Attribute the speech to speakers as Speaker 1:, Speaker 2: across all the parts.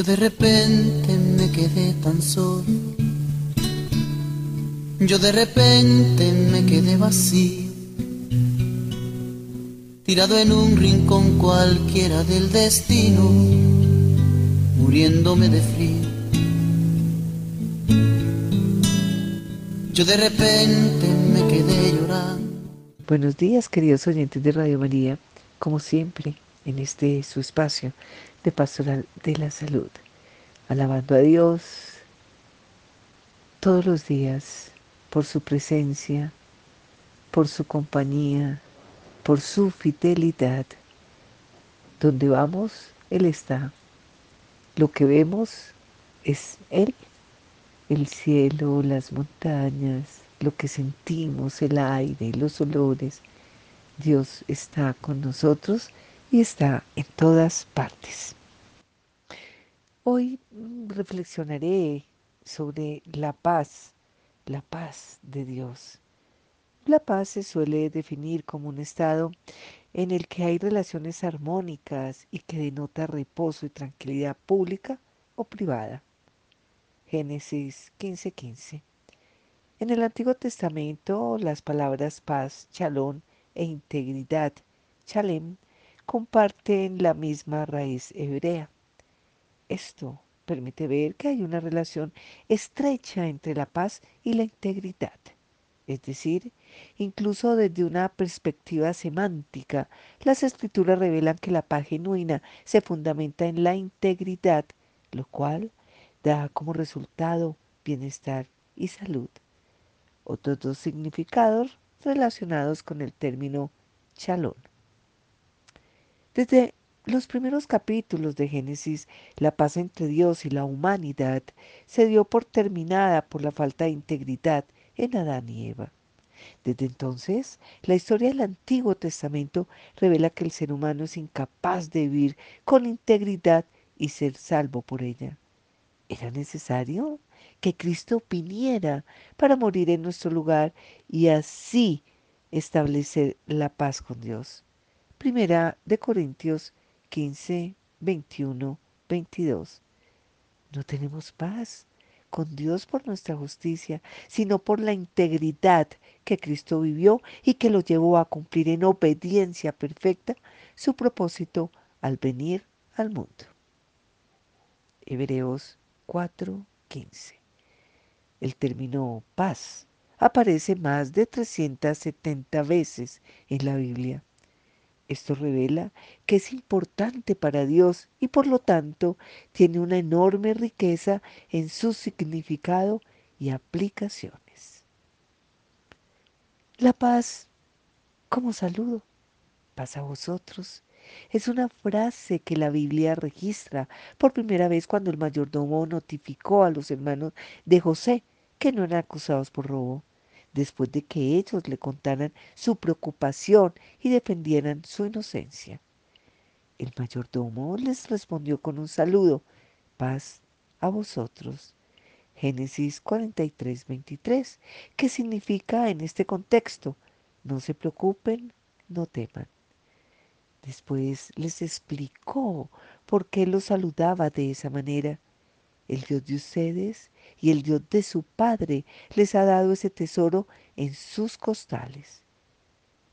Speaker 1: Yo de repente me quedé tan solo. Yo de repente me quedé vacío. Tirado en un rincón cualquiera del destino, muriéndome de frío. Yo de repente me quedé llorando.
Speaker 2: Buenos días, queridos oyentes de Radio María, como siempre, en este su espacio de Pastoral de la Salud, alabando a Dios todos los días por su presencia, por su compañía, por su fidelidad. Donde vamos, Él está. Lo que vemos es Él, el cielo, las montañas, lo que sentimos, el aire, los olores. Dios está con nosotros y está en todas partes. Hoy reflexionaré sobre la paz, la paz de Dios. La paz se suele definir como un estado en el que hay relaciones armónicas y que denota reposo y tranquilidad pública o privada. Génesis 15:15. En el Antiguo Testamento las palabras paz, chalón e integridad, chalem, comparten la misma raíz hebrea. Esto permite ver que hay una relación estrecha entre la paz y la integridad. Es decir, incluso desde una perspectiva semántica, las escrituras revelan que la paz genuina se fundamenta en la integridad, lo cual da como resultado bienestar y salud. Otros dos significados relacionados con el término chalón. Desde los primeros capítulos de Génesis, la paz entre Dios y la humanidad se dio por terminada por la falta de integridad en Adán y Eva. Desde entonces, la historia del Antiguo Testamento revela que el ser humano es incapaz de vivir con integridad y ser salvo por ella. Era necesario que Cristo viniera para morir en nuestro lugar y así establecer la paz con Dios. Primera de Corintios 15, 21, 22. No tenemos paz con Dios por nuestra justicia, sino por la integridad que Cristo vivió y que lo llevó a cumplir en obediencia perfecta su propósito al venir al mundo. Hebreos 4, 15. El término paz aparece más de 370 veces en la Biblia. Esto revela que es importante para Dios y por lo tanto tiene una enorme riqueza en su significado y aplicaciones. La paz como saludo, paz a vosotros, es una frase que la Biblia registra por primera vez cuando el mayordomo notificó a los hermanos de José que no eran acusados por robo después de que ellos le contaran su preocupación y defendieran su inocencia. El mayordomo les respondió con un saludo, paz a vosotros. Génesis 43, 23, que significa en este contexto, no se preocupen, no teman. Después les explicó por qué los saludaba de esa manera. El Dios de ustedes y el Dios de su Padre les ha dado ese tesoro en sus costales.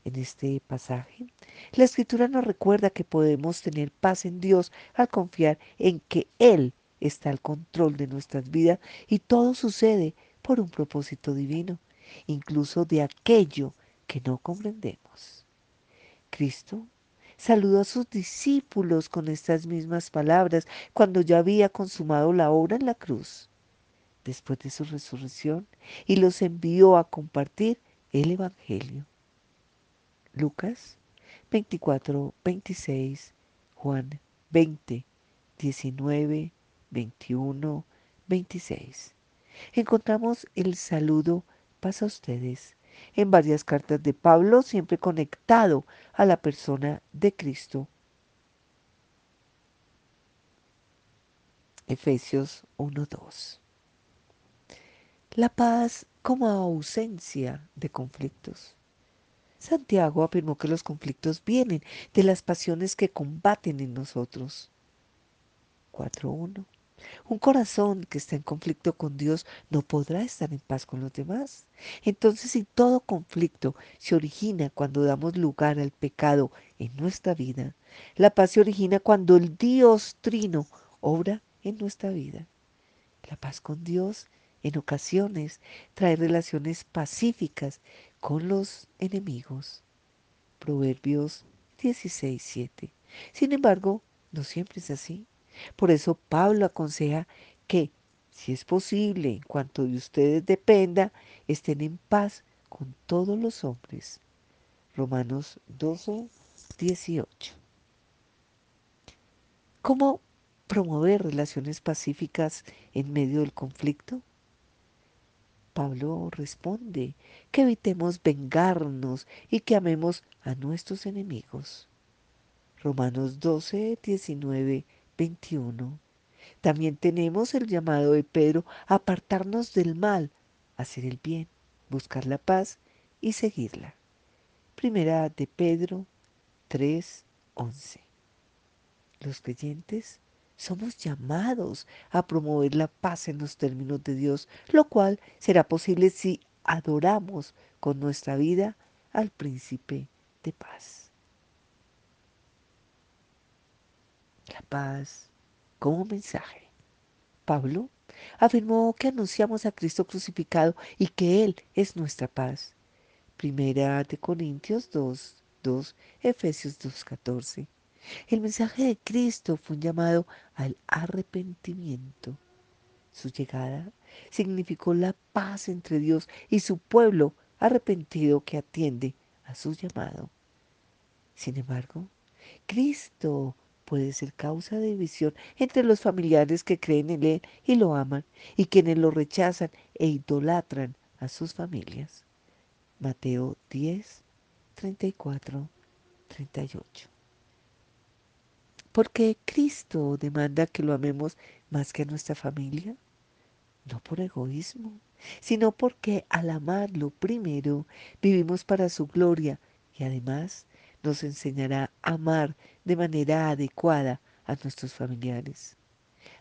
Speaker 2: En este pasaje, la escritura nos recuerda que podemos tener paz en Dios al confiar en que Él está al control de nuestras vidas y todo sucede por un propósito divino, incluso de aquello que no comprendemos. Cristo saludó a sus discípulos con estas mismas palabras cuando ya había consumado la obra en la cruz después de su resurrección y los envió a compartir el Evangelio. Lucas 24, 26, Juan 20, 19, 21, 26. Encontramos el saludo pasa a ustedes en varias cartas de Pablo, siempre conectado a la persona de Cristo. Efesios 1.2 la paz como ausencia de conflictos. Santiago afirmó que los conflictos vienen de las pasiones que combaten en nosotros. 4.1. Un corazón que está en conflicto con Dios no podrá estar en paz con los demás. Entonces, si todo conflicto se origina cuando damos lugar al pecado en nuestra vida, la paz se origina cuando el Dios trino obra en nuestra vida. La paz con Dios en ocasiones trae relaciones pacíficas con los enemigos. Proverbios 16:7. Sin embargo, no siempre es así. Por eso Pablo aconseja que, si es posible, en cuanto de ustedes dependa, estén en paz con todos los hombres. Romanos 12, 18. ¿Cómo promover relaciones pacíficas en medio del conflicto? Pablo responde que evitemos vengarnos y que amemos a nuestros enemigos. Romanos 12, 19, 21. También tenemos el llamado de Pedro a apartarnos del mal, hacer el bien, buscar la paz y seguirla. Primera de Pedro 3, 11. Los creyentes somos llamados a promover la paz en los términos de Dios, lo cual será posible si adoramos con nuestra vida al príncipe de paz. La paz como mensaje. Pablo afirmó que anunciamos a Cristo crucificado y que Él es nuestra paz. Primera de Corintios 2, 2, Efesios 2, 14. El mensaje de Cristo fue un llamado al arrepentimiento. Su llegada significó la paz entre Dios y su pueblo arrepentido que atiende a su llamado. Sin embargo, Cristo puede ser causa de división entre los familiares que creen en Él y lo aman y quienes lo rechazan e idolatran a sus familias. Mateo 10, 34, 38 porque Cristo demanda que lo amemos más que a nuestra familia, no por egoísmo, sino porque al amarlo primero vivimos para su gloria y además nos enseñará a amar de manera adecuada a nuestros familiares.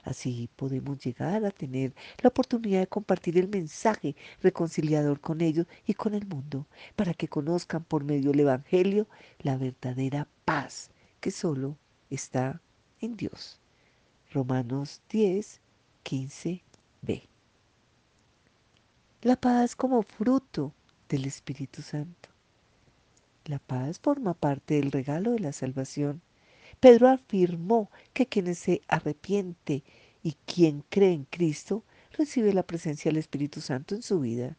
Speaker 2: Así podemos llegar a tener la oportunidad de compartir el mensaje reconciliador con ellos y con el mundo, para que conozcan por medio del Evangelio la verdadera paz que solo está en Dios. Romanos 10, 15b. La paz como fruto del Espíritu Santo. La paz forma parte del regalo de la salvación. Pedro afirmó que quien se arrepiente y quien cree en Cristo recibe la presencia del Espíritu Santo en su vida.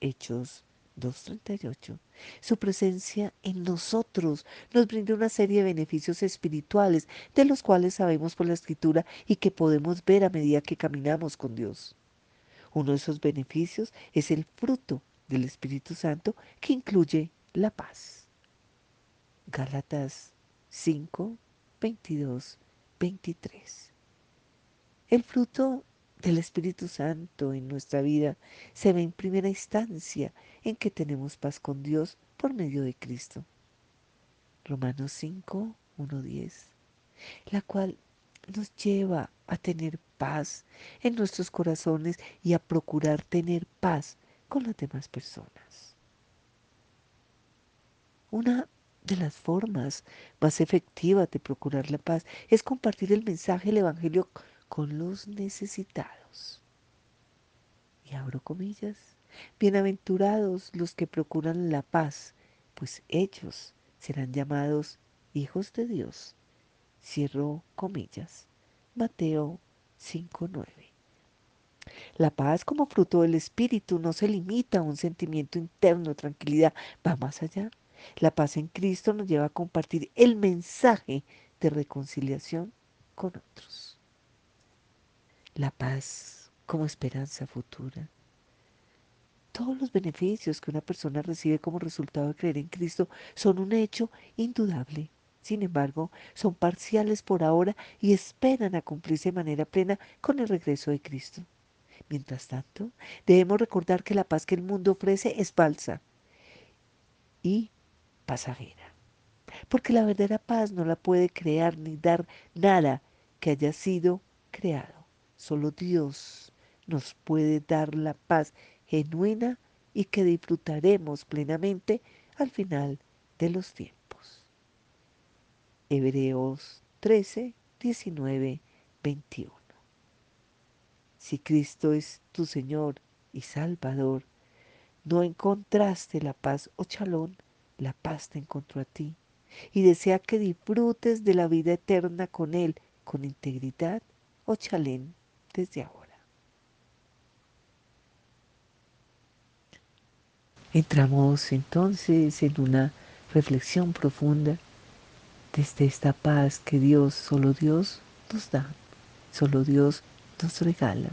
Speaker 2: Hechos 2.38. Su presencia en nosotros nos brinda una serie de beneficios espirituales de los cuales sabemos por la escritura y que podemos ver a medida que caminamos con Dios. Uno de esos beneficios es el fruto del Espíritu Santo que incluye la paz. Gálatas 5, 22, 23. El fruto del Espíritu Santo en nuestra vida se ve en primera instancia en que tenemos paz con Dios por medio de Cristo. Romanos 5, 1, 10, la cual nos lleva a tener paz en nuestros corazones y a procurar tener paz con las demás personas. Una de las formas más efectivas de procurar la paz es compartir el mensaje del Evangelio con los necesitados. Y abro comillas, bienaventurados los que procuran la paz, pues ellos serán llamados hijos de Dios. Cierro comillas. Mateo 5.9. La paz como fruto del Espíritu no se limita a un sentimiento interno de tranquilidad, va más allá. La paz en Cristo nos lleva a compartir el mensaje de reconciliación con otros la paz como esperanza futura. Todos los beneficios que una persona recibe como resultado de creer en Cristo son un hecho indudable. Sin embargo, son parciales por ahora y esperan a cumplirse de manera plena con el regreso de Cristo. Mientras tanto, debemos recordar que la paz que el mundo ofrece es falsa y pasajera. Porque la verdadera paz no la puede crear ni dar nada que haya sido creado solo Dios nos puede dar la paz genuina y que disfrutaremos plenamente al final de los tiempos. Hebreos 13, 19, 21. Si Cristo es tu Señor y Salvador, no encontraste la paz o chalón, la paz te encontró a ti y desea que disfrutes de la vida eterna con Él, con integridad o chalén desde ahora. Entramos entonces en una reflexión profunda desde esta paz que Dios, solo Dios nos da, solo Dios nos regala.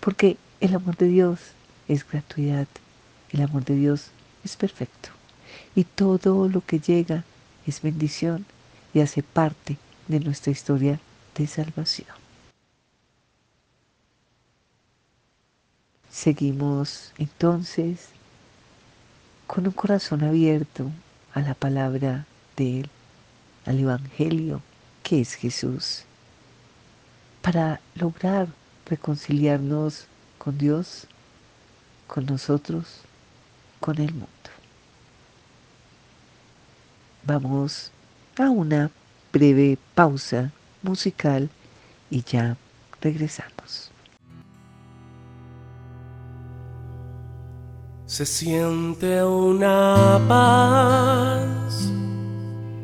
Speaker 2: Porque el amor de Dios es gratuidad, el amor de Dios es perfecto. Y todo lo que llega es bendición y hace parte de nuestra historia de salvación. Seguimos entonces con un corazón abierto a la palabra de Él, al Evangelio que es Jesús, para lograr reconciliarnos con Dios, con nosotros, con el mundo. Vamos a una breve pausa musical y ya regresamos.
Speaker 3: Se siente una paz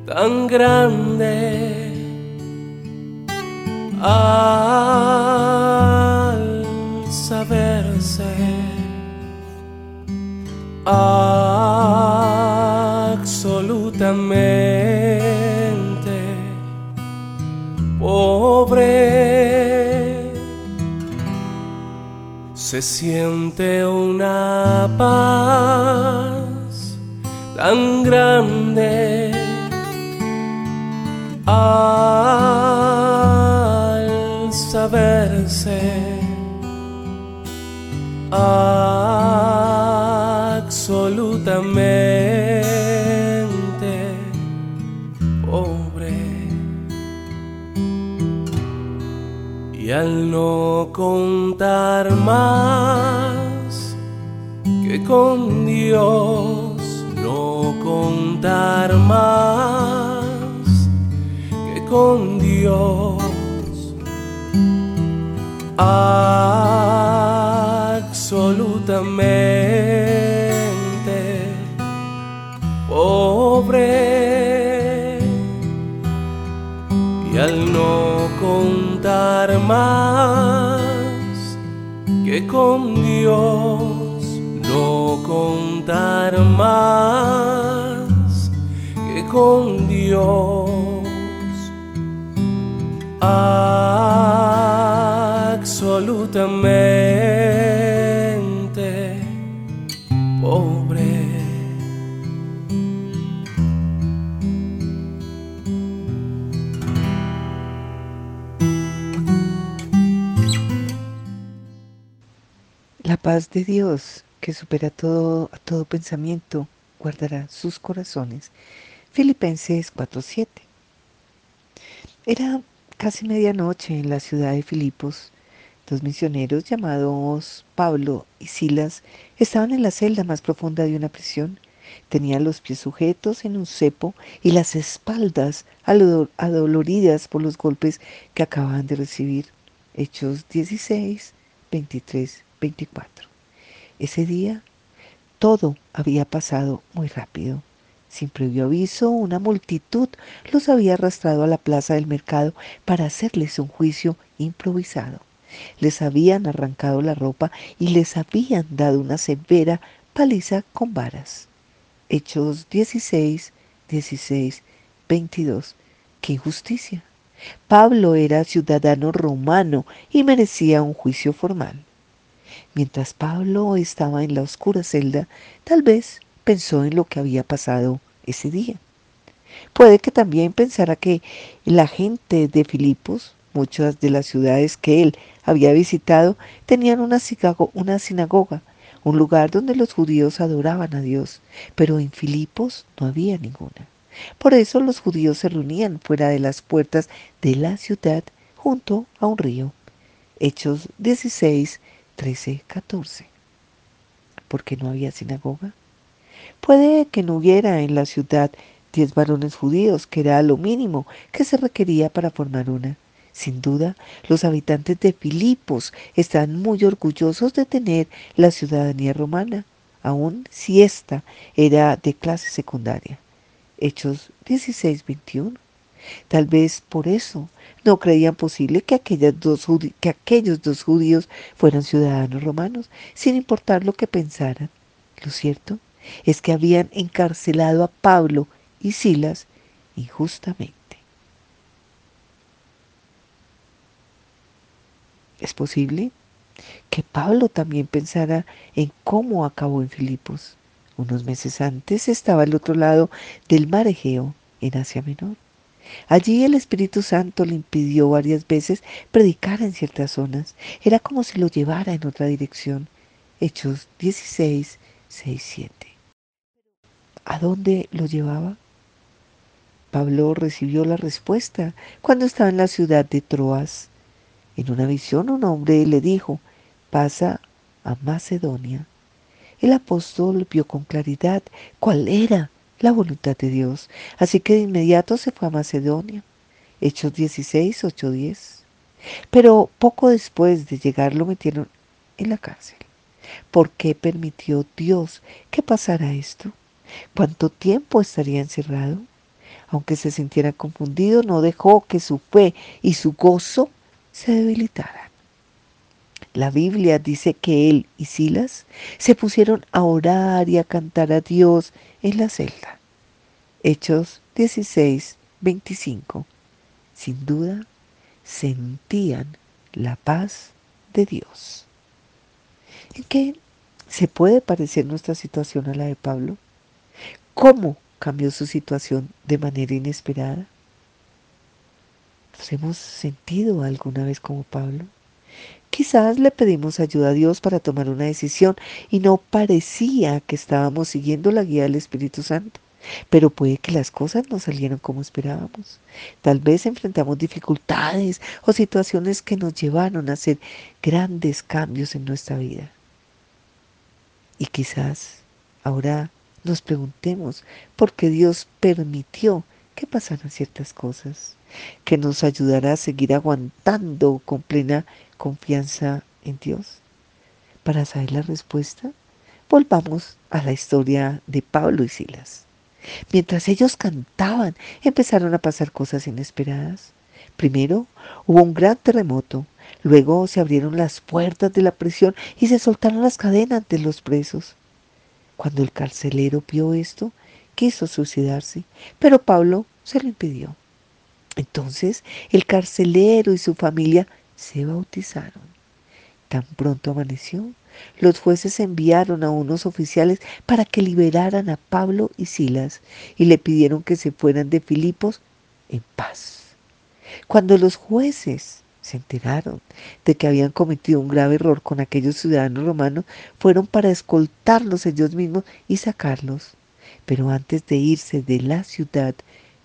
Speaker 3: tan grande. Al saberse absolutamente Se siente una paz tan grande. Al saberse contar más que con Dios no contar más que con Dios. Absolutamente pobre. Y al no contar más que con Dios no contar más que con Dios absolutamente
Speaker 2: La paz de Dios, que supera todo, todo pensamiento, guardará sus corazones. Filipenses 4:7. Era casi medianoche en la ciudad de Filipos. Dos misioneros llamados Pablo y Silas estaban en la celda más profunda de una prisión. Tenían los pies sujetos en un cepo y las espaldas adoloridas por los golpes que acababan de recibir. Hechos 16, 23, 24. Ese día todo había pasado muy rápido. Sin previo aviso, una multitud los había arrastrado a la plaza del mercado para hacerles un juicio improvisado. Les habían arrancado la ropa y les habían dado una severa paliza con varas. Hechos 16, 16, 22. ¡Qué injusticia! Pablo era ciudadano romano y merecía un juicio formal. Mientras Pablo estaba en la oscura celda, tal vez pensó en lo que había pasado ese día. Puede que también pensara que la gente de Filipos, muchas de las ciudades que él había visitado, tenían una, sinagoga, un lugar donde los judíos adoraban a Dios, pero en Filipos no había ninguna. Por eso los judíos se reunían fuera de las puertas de la ciudad junto a un río. Hechos 16, 13, 14. ¿Por qué no había sinagoga? Puede que no hubiera en la ciudad diez varones judíos, que era lo mínimo que se requería para formar una. Sin duda, los habitantes de Filipos están muy orgullosos de tener la ciudadanía romana, aun si ésta era de clase secundaria. Hechos 16, 21. Tal vez por eso no creían posible que, aquellos dos judíos fueran ciudadanos romanos, sin importar lo que pensaran. Lo cierto es que habían encarcelado a Pablo y Silas injustamente. Es posible que Pablo también pensara en cómo acabó en Filipos. Unos meses antes estaba al otro lado del mar Egeo, en Asia Menor. Allí el Espíritu Santo le impidió varias veces predicar en ciertas zonas. Era como si lo llevara en otra dirección. Hechos 16, 6, 7. ¿A dónde lo llevaba? Pablo recibió la respuesta cuando estaba en la ciudad de Troas. En una visión un hombre le dijo, pasa a Macedonia. El apóstol vio con claridad cuál era la voluntad de Dios, así que de inmediato se fue a Macedonia. Hechos 16, 8, 10. Pero poco después de llegar lo metieron en la cárcel. ¿Por qué permitió Dios que pasara esto? ¿Cuánto tiempo estaría encerrado? Aunque se sintiera confundido, no dejó que su fe y su gozo se debilitaran. La Biblia dice que él y Silas se pusieron a orar y a cantar a Dios en la celda. Hechos 16, 25. Sin duda, sentían la paz de Dios. ¿En qué se puede parecer nuestra situación a la de Pablo? ¿Cómo cambió su situación de manera inesperada? ¿Nos hemos sentido alguna vez como Pablo? Quizás le pedimos ayuda a Dios para tomar una decisión y no parecía que estábamos siguiendo la guía del Espíritu Santo. Pero puede que las cosas no salieran como esperábamos. Tal vez enfrentamos dificultades o situaciones que nos llevaron a hacer grandes cambios en nuestra vida. Y quizás ahora nos preguntemos por qué Dios permitió que pasaran ciertas cosas, que nos ayudará a seguir aguantando con plena confianza en Dios. Para saber la respuesta, volvamos a la historia de Pablo y Silas. Mientras ellos cantaban, empezaron a pasar cosas inesperadas. Primero hubo un gran terremoto, luego se abrieron las puertas de la prisión y se soltaron las cadenas de los presos. Cuando el carcelero vio esto, quiso suicidarse, pero Pablo se lo impidió. Entonces el carcelero y su familia se bautizaron. Tan pronto amaneció, los jueces enviaron a unos oficiales para que liberaran a Pablo y Silas y le pidieron que se fueran de Filipos en paz. Cuando los jueces se enteraron de que habían cometido un grave error con aquellos ciudadanos romanos, fueron para escoltarlos ellos mismos y sacarlos. Pero antes de irse de la ciudad,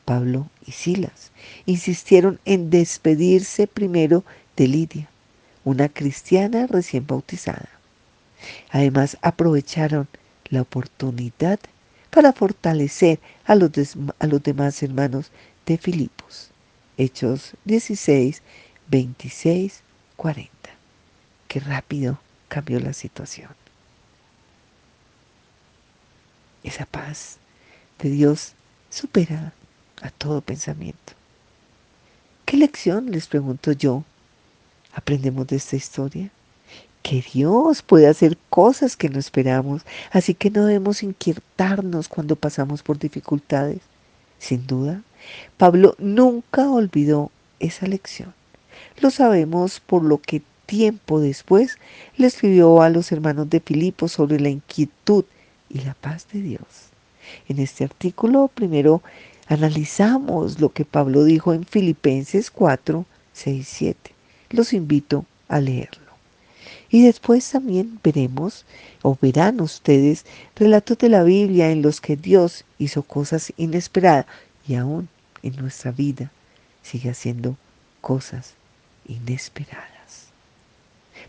Speaker 2: Pablo y Silas insistieron en despedirse primero de Lidia, una cristiana recién bautizada. Además, aprovecharon la oportunidad para fortalecer a los, demás hermanos de Filipos. Hechos 16, 26, 40. Qué rápido cambió la situación. Esa paz de Dios supera a todo pensamiento. ¿Qué lección, les pregunto yo, aprendemos de esta historia? Que Dios puede hacer cosas que no esperamos, así que no debemos inquietarnos cuando pasamos por dificultades. Sin duda, Pablo nunca olvidó esa lección. Lo sabemos por lo que tiempo después le escribió a los hermanos de Filipo sobre la inquietud y la paz de Dios. En este artículo primero analizamos lo que Pablo dijo en Filipenses 4, 6, 7. Los invito a leerlo. Y después también veremos o verán ustedes relatos de la Biblia en los que Dios hizo cosas inesperadas y aún en nuestra vida sigue haciendo cosas inesperadas.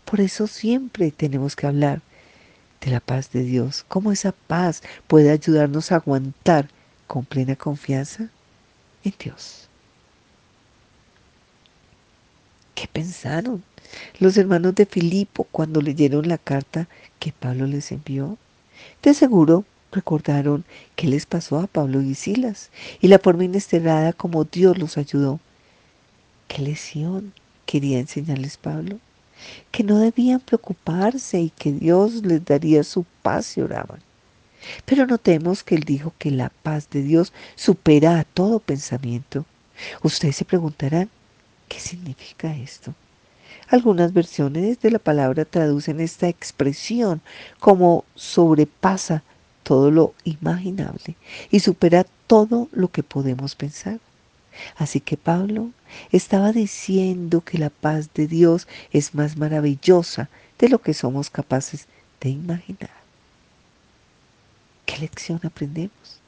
Speaker 2: Por eso siempre tenemos que hablar de la paz de Dios. ¿Cómo esa paz puede ayudarnos a aguantar con plena confianza en Dios? ¿Qué pensaron los hermanos de Filipo cuando leyeron la carta que Pablo les envió? De seguro recordaron qué les pasó a Pablo y Silas y la forma inesperada como Dios los ayudó. ¿Qué lesión quería enseñarles Pablo? Que no debían preocuparse y que Dios les daría su paz y oraban. Pero notemos que él dijo que la paz de Dios supera a todo pensamiento. Ustedes se preguntarán, ¿qué significa esto? Algunas versiones de la palabra traducen esta expresión como sobrepasa todo lo imaginable y supera todo lo que podemos pensar. Así que Pablo estaba diciendo que la paz de Dios es más maravillosa de lo que somos capaces de imaginar. ¿Qué lección aprendemos?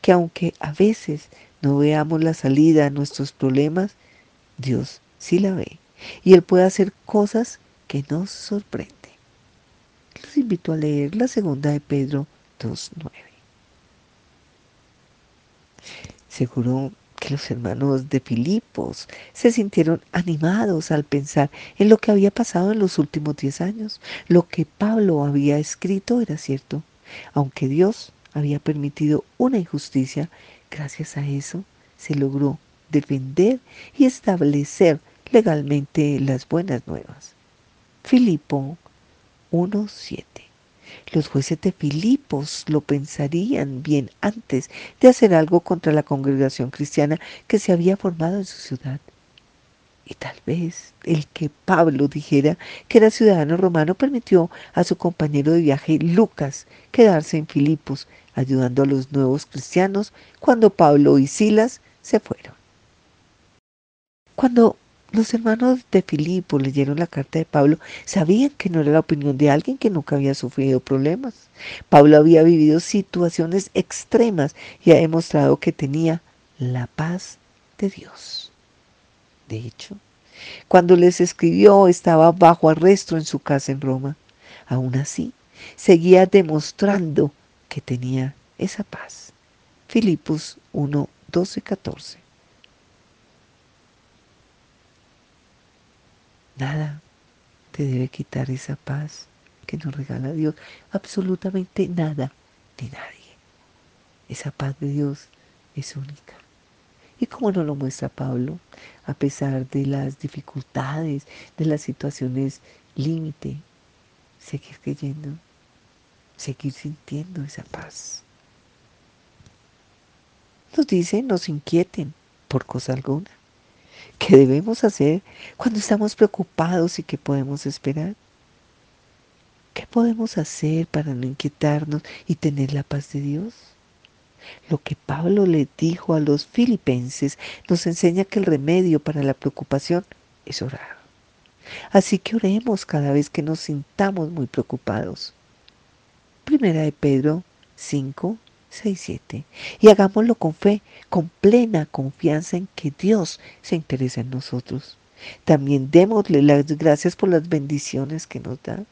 Speaker 2: Que aunque a veces no veamos la salida a nuestros problemas, Dios sí la ve y Él puede hacer cosas que nos sorprenden. Los invito a leer la segunda de Pedro 2.9. Seguro que los hermanos de Filipos se sintieron animados al pensar en lo que había pasado en los últimos diez años. Lo que Pablo había escrito era cierto. Aunque Dios había permitido una injusticia, gracias a eso se logró defender y establecer legalmente las buenas nuevas. Filipo 1.7 los jueces de Filipos lo pensarían bien antes de hacer algo contra la congregación cristiana que se había formado en su ciudad. Y tal vez el que Pablo dijera que era ciudadano romano permitió a su compañero de viaje Lucas quedarse en Filipos, ayudando a los nuevos cristianos cuando Pablo y Silas se fueron. Cuando los hermanos de Filipo leyeron la carta de Pablo, sabían que no era la opinión de alguien que nunca había sufrido problemas. Pablo había vivido situaciones extremas y ha demostrado que tenía la paz de Dios. De hecho, cuando les escribió estaba bajo arresto en su casa en Roma. Aún así, seguía demostrando que tenía esa paz. Filipos 1, 12, 14. Nada te debe quitar esa paz que nos regala Dios. Absolutamente nada ni nadie. Esa paz de Dios es única. Y como nos lo muestra Pablo, a pesar de las dificultades, de las situaciones límite, seguir creyendo, seguir sintiendo esa paz. Nos dice, nos inquieten por cosa alguna. ¿Qué debemos hacer cuando estamos preocupados y qué podemos esperar? ¿Qué podemos hacer para no inquietarnos y tener la paz de Dios? Lo que Pablo le dijo a los filipenses nos enseña que el remedio para la preocupación es orar. Así que oremos cada vez que nos sintamos muy preocupados. Primera de Pedro 5, 6, 7. Y hagámoslo con fe, con plena confianza en que Dios se interesa en nosotros. También démosle las gracias por las bendiciones que nos da.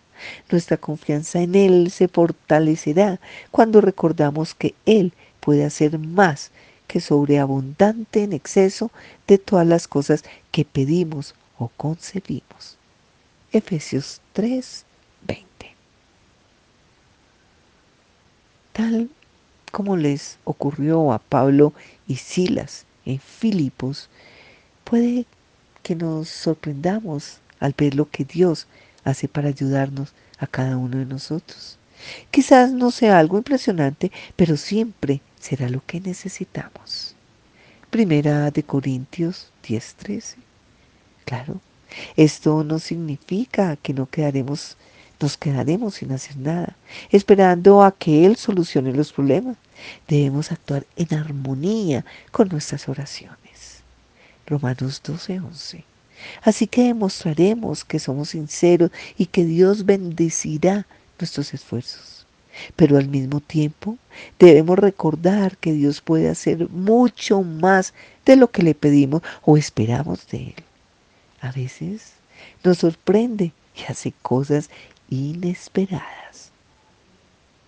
Speaker 2: Nuestra confianza en Él se fortalecerá cuando recordamos que Él puede hacer más que sobreabundante en exceso de todas las cosas que pedimos o concebimos. Efesios 3, 20. Tal como les ocurrió a Pablo y Silas en Filipos, puede que nos sorprendamos al ver lo que Dios hace para ayudarnos a cada uno de nosotros. Quizás no sea algo impresionante, pero siempre será lo que necesitamos. Primera de Corintios 10:13. Claro, esto no significa que no quedaremos nos quedaremos sin hacer nada, esperando a que Él solucione los problemas. Debemos actuar en armonía con nuestras oraciones. Romanos 12:11. Así que demostraremos que somos sinceros y que Dios bendecirá nuestros esfuerzos. Pero al mismo tiempo debemos recordar que Dios puede hacer mucho más de lo que le pedimos o esperamos de Él. A veces nos sorprende y hace cosas inesperadas.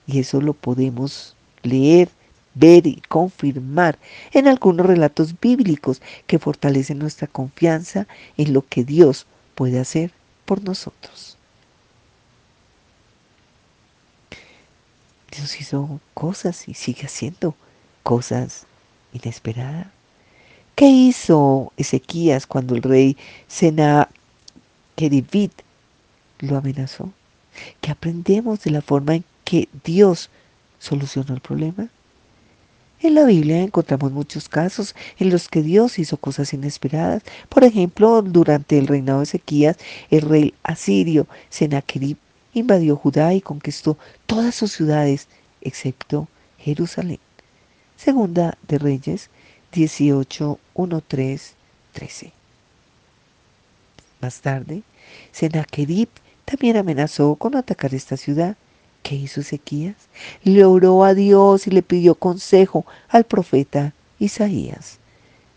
Speaker 2: Y eso lo podemos leer, ver y confirmar en algunos relatos bíblicos que fortalecen nuestra confianza en lo que Dios puede hacer por nosotros. Dios hizo cosas y sigue haciendo cosas inesperadas. ¿Qué hizo Ezequías cuando el rey Senaqueribit lo amenazó? ¿Qué aprendemos de la forma en que Dios solucionó el problema? En la Biblia encontramos muchos casos en los que Dios hizo cosas inesperadas. Por ejemplo, durante el reinado de Ezequías, el rey asirio Senaquerib invadió Judá y conquistó todas sus ciudades, excepto Jerusalén. Segunda de Reyes 18, 1, 3, 13. Más tarde, Senaquerib también amenazó con atacar esta ciudad. ¿Qué hizo Ezequías? Le oró a Dios y le pidió consejo al profeta Isaías.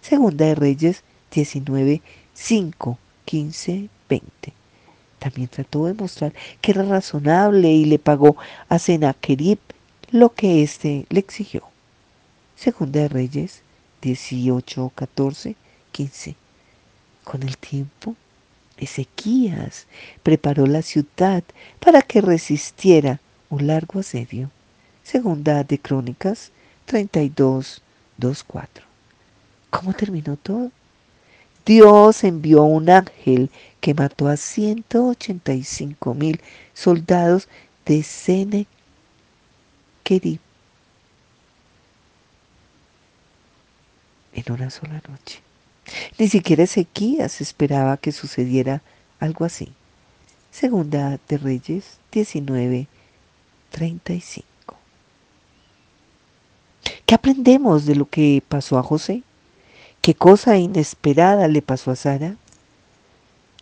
Speaker 2: Segunda de Reyes 19, 5, 15, 20. También trató de mostrar que era razonable y le pagó a Senaquerib lo que éste le exigió. Segunda de Reyes 18, 14, 15. Con el tiempo, Ezequías preparó la ciudad para que resistiera un largo asedio. Segunda de Crónicas 32, 2, 4. ¿Cómo terminó todo? Dios envió un ángel que mató a 185 mil soldados de Senequerib en una sola noche. Ni siquiera Ezequías esperaba que sucediera algo así. Segunda de Reyes 19, 35. ¿Qué aprendemos de lo que pasó a José? ¿Qué cosa inesperada le pasó a Sara?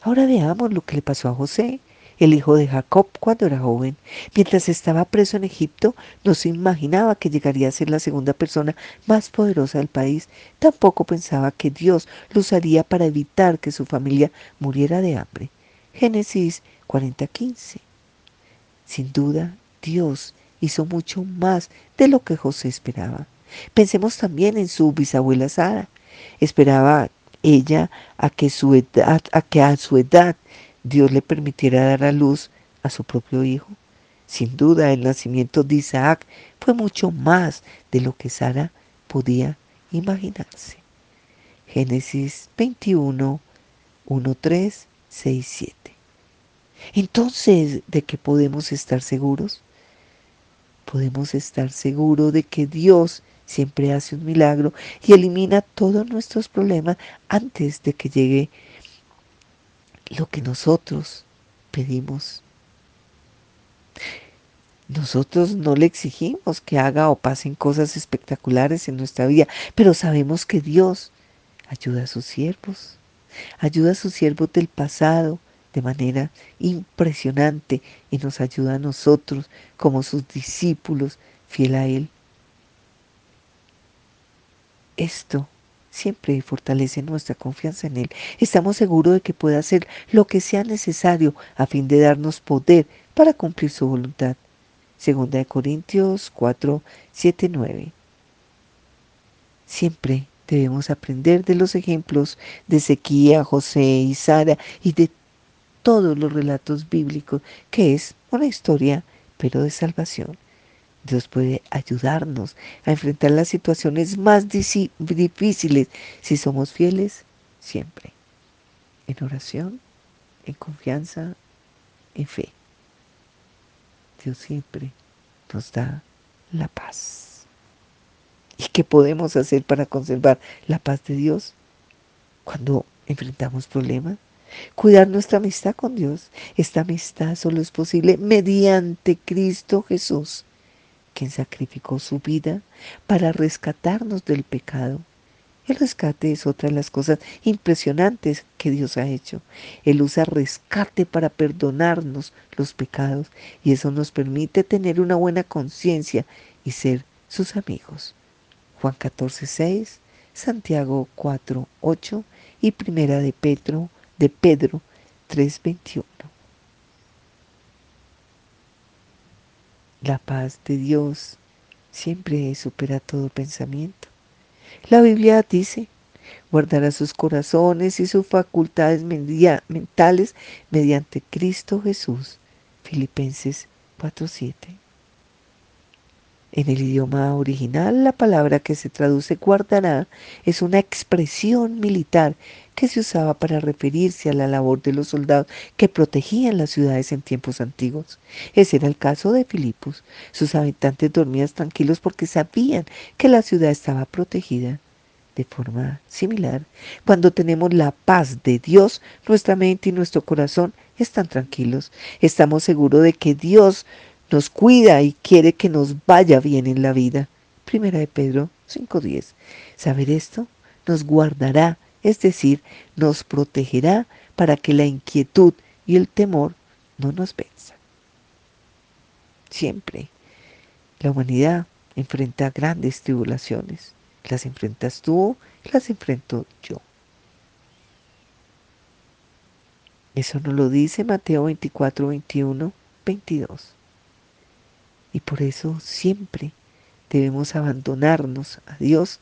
Speaker 2: Ahora veamos lo que le pasó a José el hijo de Jacob cuando era joven. Mientras estaba preso en Egipto, no se imaginaba que llegaría a ser la segunda persona más poderosa del país. Tampoco pensaba que Dios lo usaría para evitar que su familia muriera de hambre. Génesis 40:15. Sin duda, Dios hizo mucho más de lo que José esperaba. Pensemos también en su bisabuela Sara. Esperaba ella a que, su edad, a que a su edad Dios le permitiera dar a luz a su propio hijo. Sin duda, el nacimiento de Isaac fue mucho más de lo que Sara podía imaginarse. Génesis 21, 1, 3, 6, 7. Entonces, ¿de qué podemos estar seguros? Podemos estar seguros de que Dios siempre hace un milagro y elimina todos nuestros problemas antes de que llegue lo que nosotros pedimos. Nosotros no le exigimos que haga o pasen cosas espectaculares en nuestra vida, pero sabemos que Dios ayuda a sus siervos, ayuda a sus siervos del pasado de manera impresionante y nos ayuda a nosotros como sus discípulos fiel a Él. Esto siempre fortalece nuestra confianza en Él. Estamos seguros de que puede hacer lo que sea necesario a fin de darnos poder para cumplir su voluntad. Segunda de Corintios 4, 7, 9. Siempre debemos aprender de los ejemplos de Ezequiel, José y Sara y de todos los relatos bíblicos, que es una historia, pero de salvación. Dios puede ayudarnos a enfrentar las situaciones más difíciles si somos fieles siempre. En oración, en confianza, en fe. Dios siempre nos da la paz. ¿Y qué podemos hacer para conservar la paz de Dios cuando enfrentamos problemas? Cuidar nuestra amistad con Dios. Esta amistad solo es posible mediante Cristo Jesús quien sacrificó su vida para rescatarnos del pecado. El rescate es otra de las cosas impresionantes que Dios ha hecho. Él usa rescate para perdonarnos los pecados y eso nos permite tener una buena conciencia y ser sus amigos. Juan 14, 6, Santiago 4, 8 y Primera de Pedro, de Pedro 3, 21. La paz de Dios siempre supera todo pensamiento. La Biblia dice, guardará sus corazones y sus facultades mentales mediante Cristo Jesús. Filipenses 4:7. En el idioma original, la palabra que se traduce guardará es una expresión militar que se usaba para referirse a la labor de los soldados que protegían las ciudades en tiempos antiguos. Ese era el caso de Filipos. Sus habitantes dormían tranquilos porque sabían que la ciudad estaba protegida. De forma similar, cuando tenemos la paz de Dios, nuestra mente y nuestro corazón están tranquilos. Estamos seguros de que Dios nos cuida y quiere que nos vaya bien en la vida. Primera de Pedro 5.10. Saber esto nos guardará, es decir, nos protegerá para que la inquietud y el temor no nos venzan. Siempre la humanidad enfrenta grandes tribulaciones. Las enfrentas tú, las enfrento yo. Eso nos lo dice Mateo 24, 21, 22. Y por eso siempre debemos abandonarnos a Dios,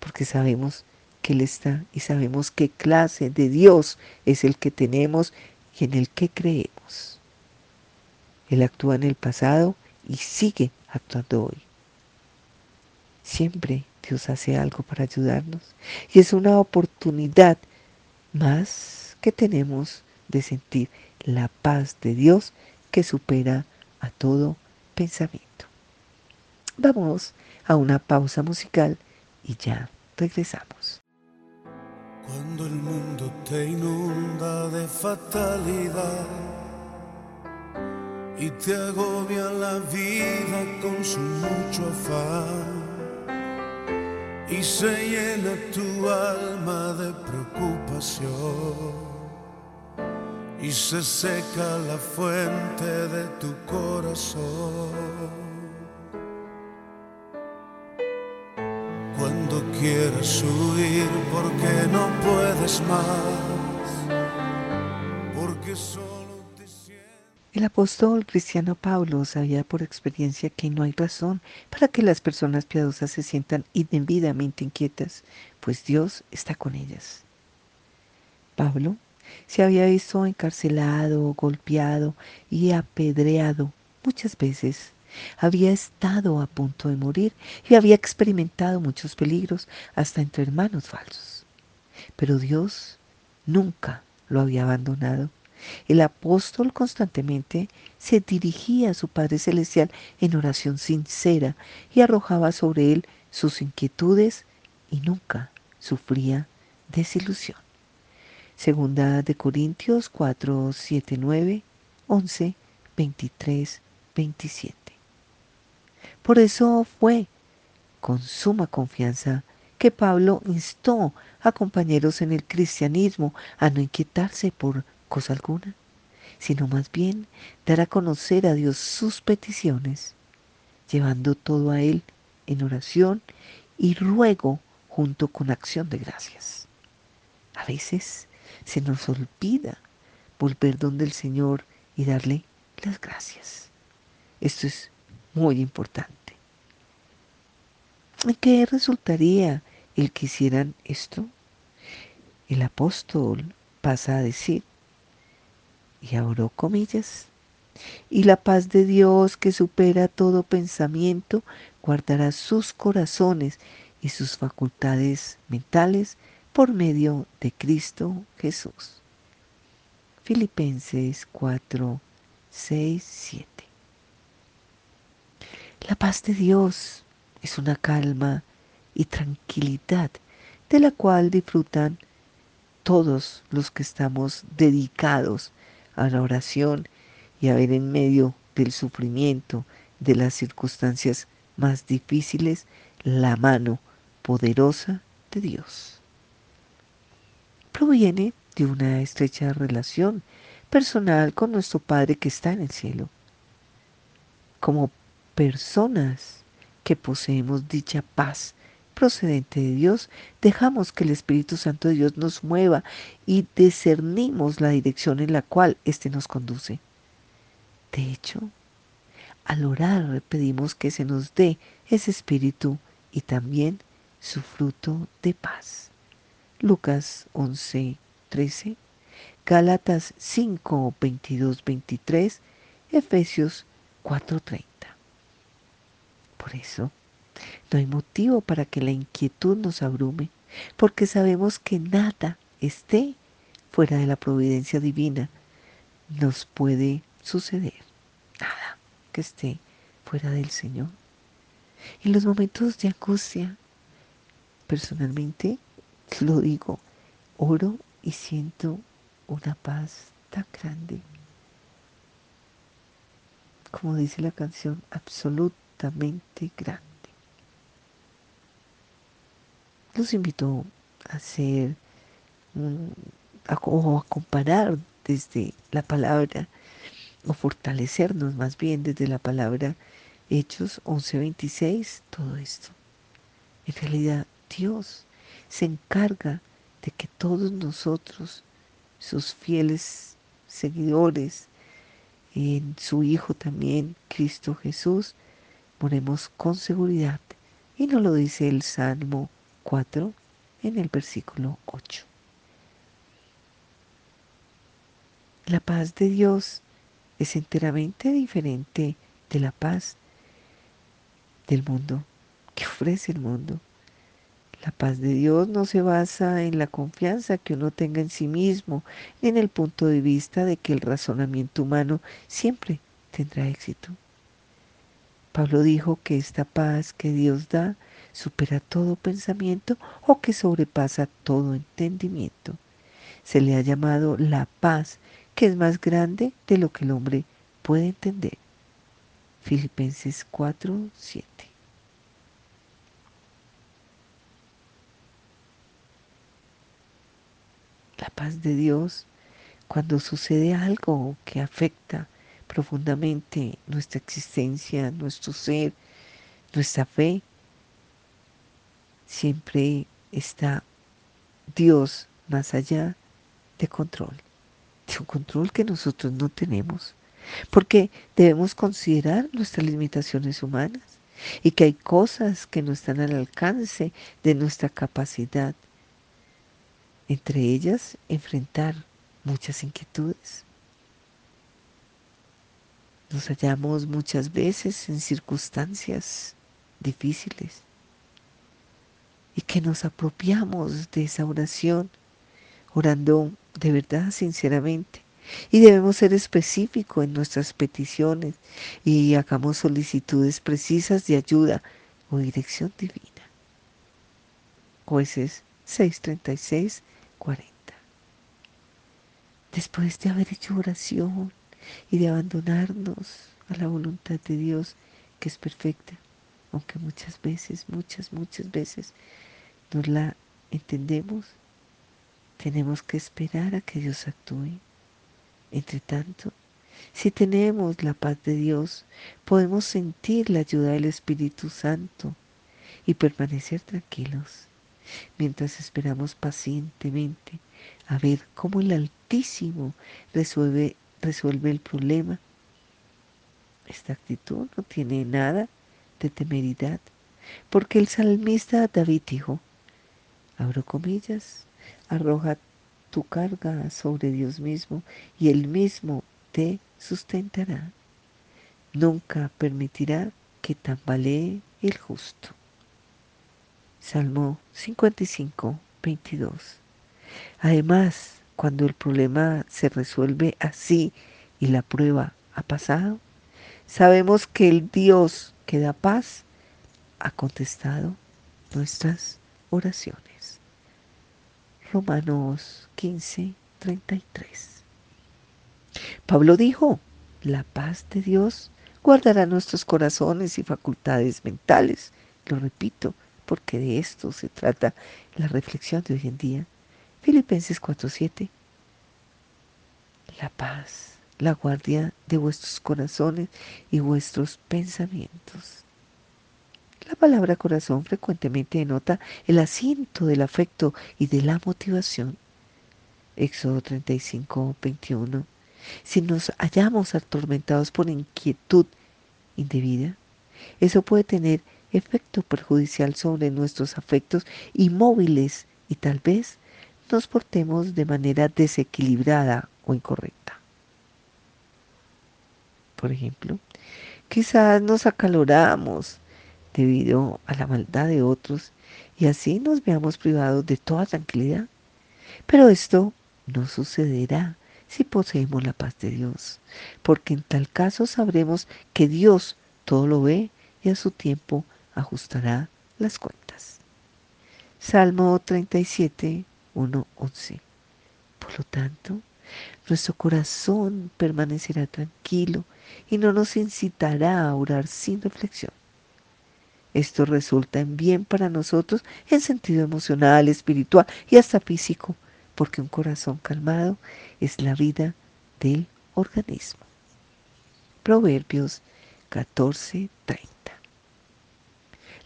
Speaker 2: porque sabemos que Él está y sabemos qué clase de Dios es el que tenemos y en el que creemos. Él actúa en el pasado y sigue actuando hoy. Siempre Dios hace algo para ayudarnos. Y es una oportunidad más que tenemos de sentir la paz de Dios que supera a todo pensamiento. Vamos a una pausa musical y ya regresamos.
Speaker 4: Cuando el mundo te inunda de fatalidad y te agobia la vida con su mucho afán y se llena tu alma de preocupación y se seca la fuente de tu corazón. Cuando quieras huir porque no puedes más, porque solo
Speaker 2: el apóstol cristiano Pablo sabía por experiencia que no hay razón para que las personas piadosas se sientan indebidamente inquietas, pues Dios está con ellas. Pablo se había visto encarcelado, golpeado y apedreado muchas veces. Había estado a punto de morir y había experimentado muchos peligros hasta entre hermanos falsos. Pero Dios nunca lo había abandonado el apóstol constantemente se dirigía a su Padre Celestial en oración sincera y arrojaba sobre él sus inquietudes y nunca sufría desilusión. Segunda de Corintios 4, 7, 9, 11, 23, 27. Por eso fue con suma confianza que Pablo instó a compañeros en el cristianismo a no inquietarse por cosa alguna, sino más bien dar a conocer a Dios sus peticiones, llevando todo a Él en oración y ruego junto con acción de gracias. A veces se nos olvida volver donde el Señor y darle las gracias. Esto es muy importante. ¿En qué resultaría el que hicieran esto? El apóstol pasa a decir, y abro comillas, y la paz de Dios que supera todo pensamiento guardará sus corazones y sus facultades mentales por medio de Cristo Jesús. Filipenses 4, 6, 7. La paz de Dios es una calma y tranquilidad de la cual disfrutan todos los que estamos dedicados a la oración y a ver en medio del sufrimiento, de las circunstancias más difíciles, la mano poderosa de Dios. Proviene de una estrecha relación personal con nuestro Padre que está en el cielo. Como personas que poseemos dicha paz procedente de Dios, dejamos que el Espíritu Santo de Dios nos mueva y discernimos la dirección en la cual éste nos conduce. De hecho, al orar pedimos que se nos dé ese espíritu y también su fruto de paz. Lucas 11, 13, Gálatas 5, 22, 23, Efesios 4, 30. Por eso, no hay motivo para que la inquietud nos abrume, porque sabemos que nada esté fuera de la providencia divina nos puede suceder. Nada que esté fuera del Señor. En los momentos de angustia, personalmente lo digo, oro y siento una paz tan grande. Como dice la canción, absolutamente grande. Los invito a hacer o a comparar desde la palabra o fortalecernos más bien desde la palabra Hechos 11:26, todo esto. En realidad Dios se encarga de que todos nosotros, sus fieles seguidores, en su Hijo también, Cristo Jesús, moremos con seguridad. Y nos lo dice el Salmo 4 en el versículo 8. La paz de Dios es enteramente diferente de la paz del mundo que ofrece el mundo. La paz de Dios no se basa en la confianza que uno tenga en sí mismo, ni en el punto de vista de que el razonamiento humano siempre tendrá éxito. Pablo dijo que esta paz que Dios da supera todo pensamiento o que sobrepasa todo entendimiento. Se le ha llamado la paz que es más grande de lo que el hombre puede entender. Filipenses 4, 7. La paz de Dios, cuando sucede algo que afecta profundamente nuestra existencia, nuestro ser, nuestra fe, siempre está Dios más allá de control de un control que nosotros no tenemos, porque debemos considerar nuestras limitaciones humanas y que hay cosas que no están al alcance de nuestra capacidad, entre ellas enfrentar muchas inquietudes. Nos hallamos muchas veces en circunstancias difíciles y que nos apropiamos de esa oración, orando de verdad, sinceramente. Y debemos ser específicos en nuestras peticiones y hagamos solicitudes precisas de ayuda o dirección divina. Jueces 6:36, 40. Después de haber hecho oración y de abandonarnos a la voluntad de Dios, que es perfecta, aunque muchas veces, muchas, muchas veces nos la entendemos tenemos que esperar a que Dios actúe. Entre tanto, si tenemos la paz de Dios, podemos sentir la ayuda del Espíritu Santo y permanecer tranquilos mientras esperamos pacientemente a ver cómo el Altísimo resuelve, resuelve el problema. Esta actitud no tiene nada de temeridad, porque el salmista David dijo, abro comillas, arroja tu carga sobre Dios mismo y Él mismo te sustentará. Nunca permitirá que tambalee el justo. Salmo 55, 22. Además, cuando el problema se resuelve así y la prueba ha pasado, sabemos que el Dios que da paz ha contestado nuestras oraciones. Romanos 15, 33. Pablo dijo, la paz de Dios guardará nuestros corazones y facultades mentales. Lo repito, porque de esto se trata la reflexión de hoy en día. Filipenses 4:7. La paz, la guardia de vuestros corazones y vuestros pensamientos. La palabra corazón frecuentemente denota el asiento del afecto y de la motivación. Éxodo 35, 21. Si nos hallamos atormentados por inquietud indebida, eso puede tener efecto perjudicial sobre nuestros afectos inmóviles y tal vez nos portemos de manera desequilibrada o incorrecta. Por ejemplo, quizás nos acaloramos debido a la maldad de otros y así nos veamos privados de toda tranquilidad. Pero esto no sucederá si poseemos la paz de Dios, porque en tal caso sabremos que Dios todo lo ve y a su tiempo ajustará las cuentas. Salmo 37, 1, 11. Por lo tanto, nuestro corazón permanecerá tranquilo y no nos incitará a orar sin reflexión. Esto resulta en bien para nosotros en sentido emocional, espiritual y hasta físico, porque un corazón calmado es la vida del organismo. Proverbios 14, 30.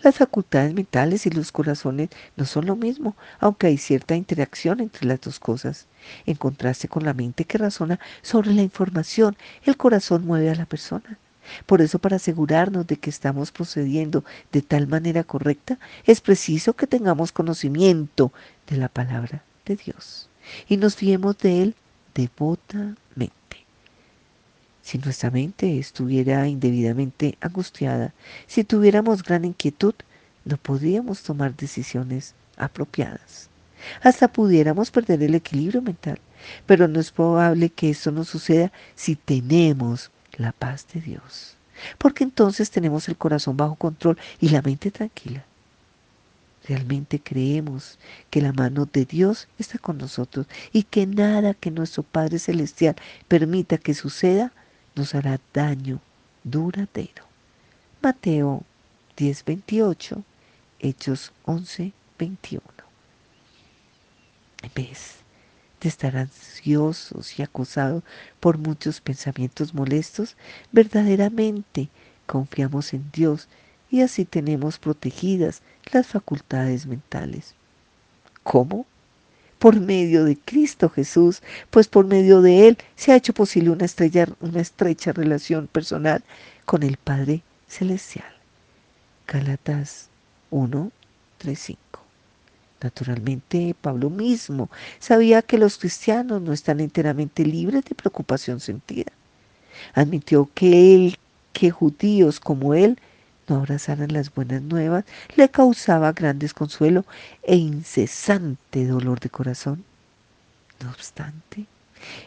Speaker 2: Las facultades mentales y los corazones no son lo mismo, aunque hay cierta interacción entre las dos cosas. En contraste con la mente que razona sobre la información, el corazón mueve a la persona. Por eso, para asegurarnos de que estamos procediendo de tal manera correcta, es preciso que tengamos conocimiento de la palabra de Dios y nos fiemos de Él devotamente. Si nuestra mente estuviera indebidamente angustiada, si tuviéramos gran inquietud, no podríamos tomar decisiones apropiadas. Hasta pudiéramos perder el equilibrio mental, pero no es probable que esto no suceda si tenemos la paz de Dios, porque entonces tenemos el corazón bajo control y la mente tranquila. Realmente creemos que la mano de Dios está con nosotros y que nada que nuestro Padre Celestial permita que suceda nos hará daño duradero. Mateo 10:28, Hechos 11:21. En vez de estar ansiosos y acosados por muchos pensamientos molestos, verdaderamente confiamos en Dios y así tenemos protegidas las facultades mentales. ¿Cómo? Por medio de Cristo Jesús, pues por medio de Él se ha hecho posible una, una estrecha relación personal con el Padre Celestial. Galatas 1, 3, 5. Naturalmente, Pablo mismo sabía que los cristianos no están enteramente libres de preocupación sentida. Admitió que él, que judíos como él no las buenas nuevas, le causaba gran desconsuelo e incesante dolor de corazón. No obstante,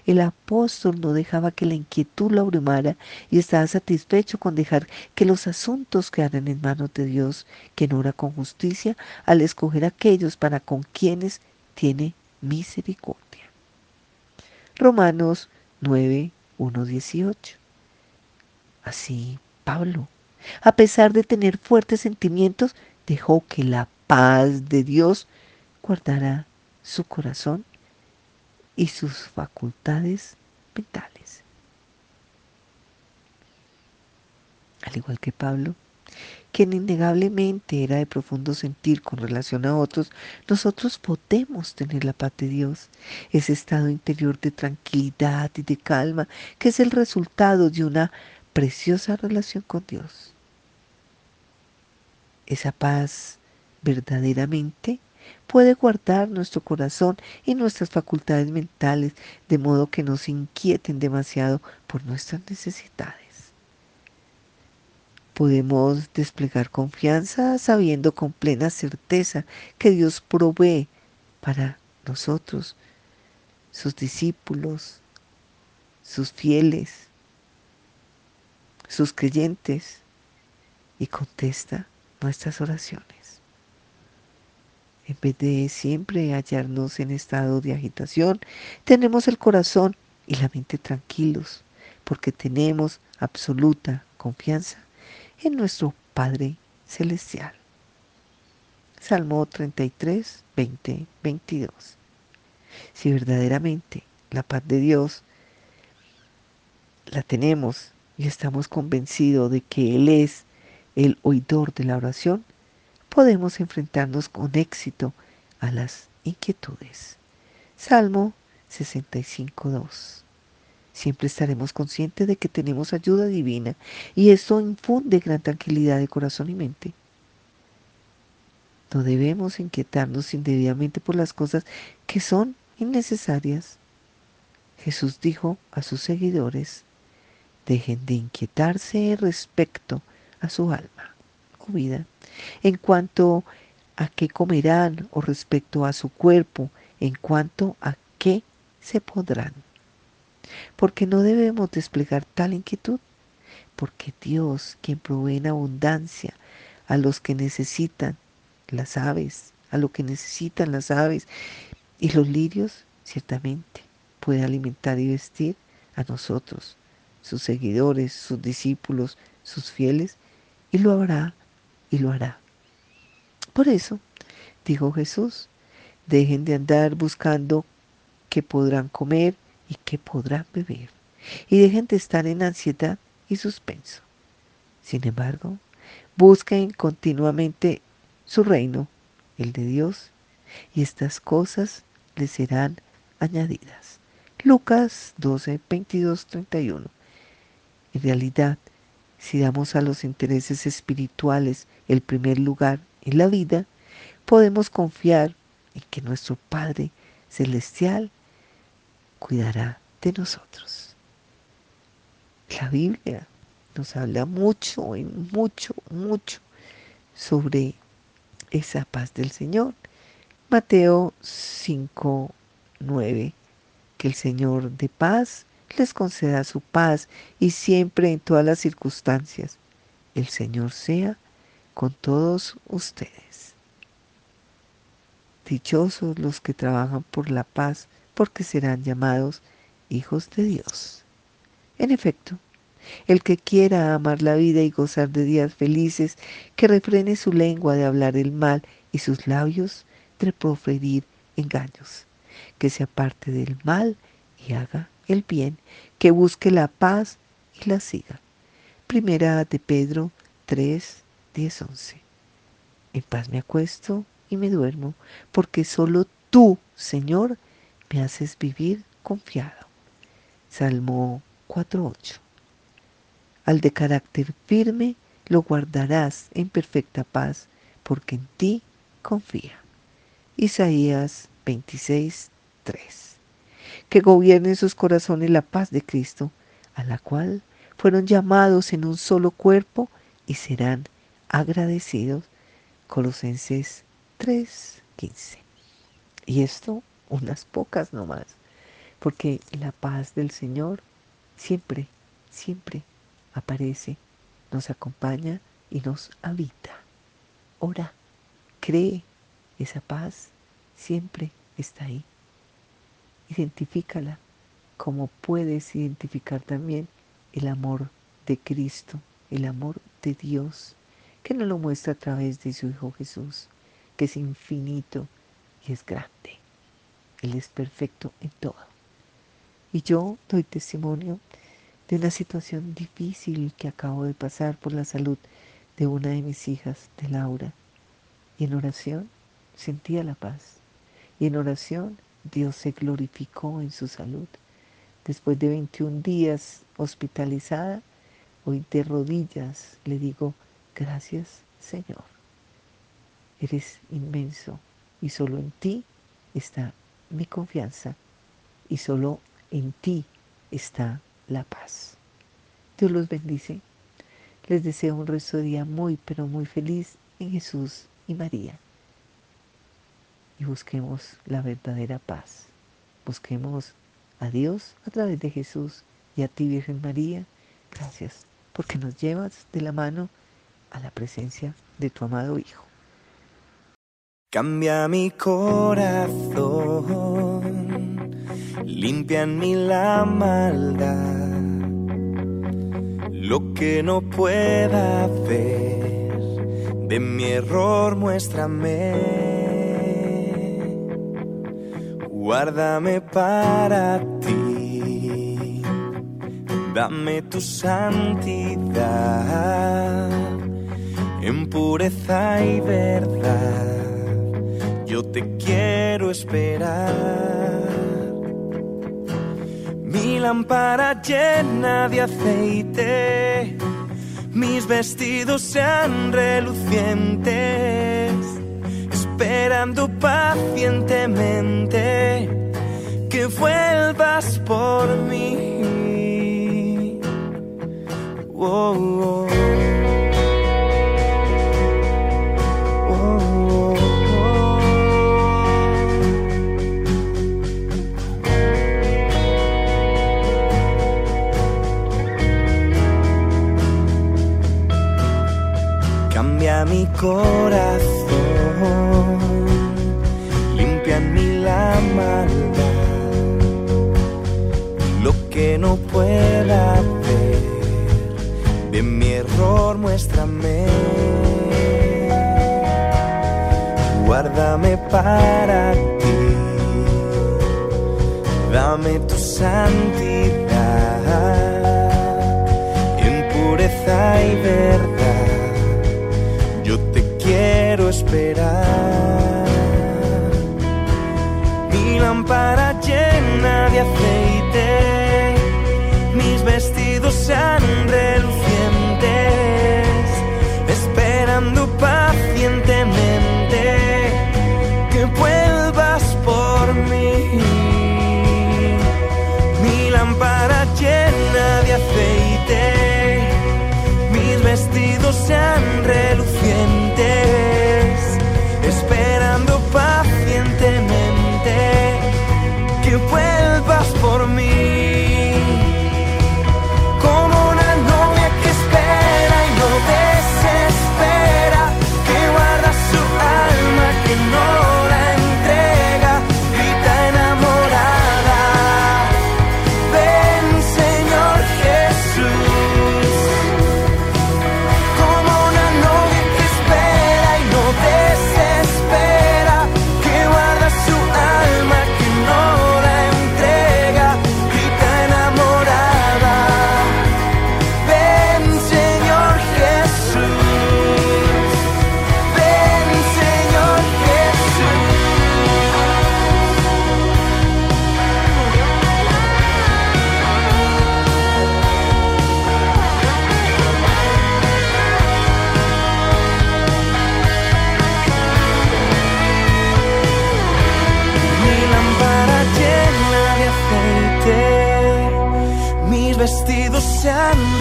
Speaker 2: el apóstol no dejaba que la inquietud lo abrumara y estaba satisfecho con dejar que los asuntos quedaran en manos de Dios, quien ora con justicia al escoger aquellos para con quienes tiene misericordia. Romanos 9, 1, 18. Así, Pablo a pesar de tener fuertes sentimientos, dejó que la paz de Dios guardara su corazón y sus facultades mentales. Al igual que Pablo, quien innegablemente era de profundo sentir con relación a otros, nosotros podemos tener la paz de Dios, ese estado interior de tranquilidad y de calma que es el resultado de una preciosa relación con Dios esa paz verdaderamente puede guardar nuestro corazón y nuestras facultades mentales de modo que no se inquieten demasiado por nuestras necesidades. Podemos desplegar confianza sabiendo con plena certeza que Dios provee para nosotros, sus discípulos, sus fieles, sus creyentes, y contesta nuestras oraciones. En vez de siempre hallarnos en estado de agitación, tenemos el corazón y la mente tranquilos, porque tenemos absoluta confianza en nuestro Padre Celestial. Salmo 33, 20, 22. Si verdaderamente la paz de Dios la tenemos y estamos convencidos de que Él es el oidor de la oración, podemos enfrentarnos con éxito a las inquietudes. Salmo 65.2. siempre estaremos conscientes de que tenemos ayuda divina y esto infunde gran tranquilidad de corazón y mente. No debemos inquietarnos indebidamente por las cosas que son innecesarias. Jesús dijo a sus seguidores, dejen de inquietarse respecto a su alma o vida, en cuanto a qué comerán o respecto a su cuerpo, en cuanto a qué se podrán. Porque no debemos desplegar tal inquietud, porque Dios, quien provee en abundancia a los que necesitan las aves, a lo que necesitan las aves y los lirios, ciertamente puede alimentar y vestir a nosotros, sus seguidores, sus discípulos, sus fieles, y lo hará y lo hará. Por eso, dijo Jesús, dejen de andar buscando qué podrán comer y qué podrán beber, y dejen de estar en ansiedad y suspenso. Sin embargo, busquen continuamente su reino, el de Dios, y estas cosas les serán añadidas. Lucas 12, 22, 31. En realidad, si damos a los intereses espirituales el primer lugar en la vida, podemos confiar en que nuestro Padre Celestial cuidará de nosotros. La Biblia nos habla mucho, mucho, mucho sobre esa paz del Señor. Mateo 5, 9. Que el Señor de paz les conceda su paz y siempre en todas las circunstancias. El Señor sea con todos ustedes. Dichosos los que trabajan por la paz, porque serán llamados hijos de Dios. En efecto, el que quiera amar la vida y gozar de días felices, que refrene su lengua de hablar el mal y sus labios de proferir engaños, que se aparte del mal y haga el bien, que busque la paz y la siga. Primera de Pedro 3, 10, 11. En paz me acuesto y me duermo, porque solo tú, Señor, me haces vivir confiado. Salmo 4, 8. Al de carácter firme lo guardarás en perfecta paz, porque en ti confía. Isaías 26, 3 que gobierne en sus corazones la paz de Cristo, a la cual fueron llamados en un solo cuerpo y serán agradecidos. Colosenses 3:15. Y esto unas pocas nomás, porque la paz del Señor siempre, siempre aparece, nos acompaña y nos habita. Ora, cree, esa paz siempre está ahí identifícala como puedes identificar también el amor de Cristo, el amor de Dios, que nos lo muestra a través de su Hijo Jesús, que es infinito y es grande. Él es perfecto en todo. Y yo doy testimonio de una situación difícil que acabo de pasar por la salud de una de mis hijas, de Laura. Y en oración sentía la paz. Y en oración Dios se glorificó en su salud. Después de 21 días hospitalizada, hoy de rodillas le digo, gracias Señor. Eres inmenso y solo en ti está mi confianza y solo en ti está la paz. Dios los bendice. Les deseo un resto de día muy, pero muy feliz en Jesús y María y busquemos la verdadera paz. Busquemos a Dios a través de Jesús y a ti Virgen María. Gracias porque nos llevas de la mano a la presencia de tu amado Hijo.
Speaker 3: Cambia mi corazón, limpia en mí la maldad, lo que no pueda ver, de mi error muéstrame Guárdame para ti, dame tu santidad en pureza y verdad. Yo te quiero esperar. Mi lámpara llena de aceite, mis vestidos sean relucientes, esperando pacientemente que vuelvas por mí. Oh, oh. Oh, oh. Cambia mi corazón, limpia en mí la maldad, lo que no pueda ver, de mi error muéstrame. Guárdame para ti, dame tu santidad, en pureza y verdad, Mi lámpara llena de aceite, mis vestidos sean relucientes, esperando pacientemente que vuelvas por mí. Mi lámpara llena de aceite, mis vestidos sean relucientes,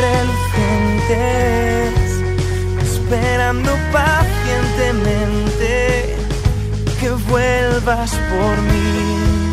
Speaker 3: relucientes, esperando pacientemente que vuelvas por mí.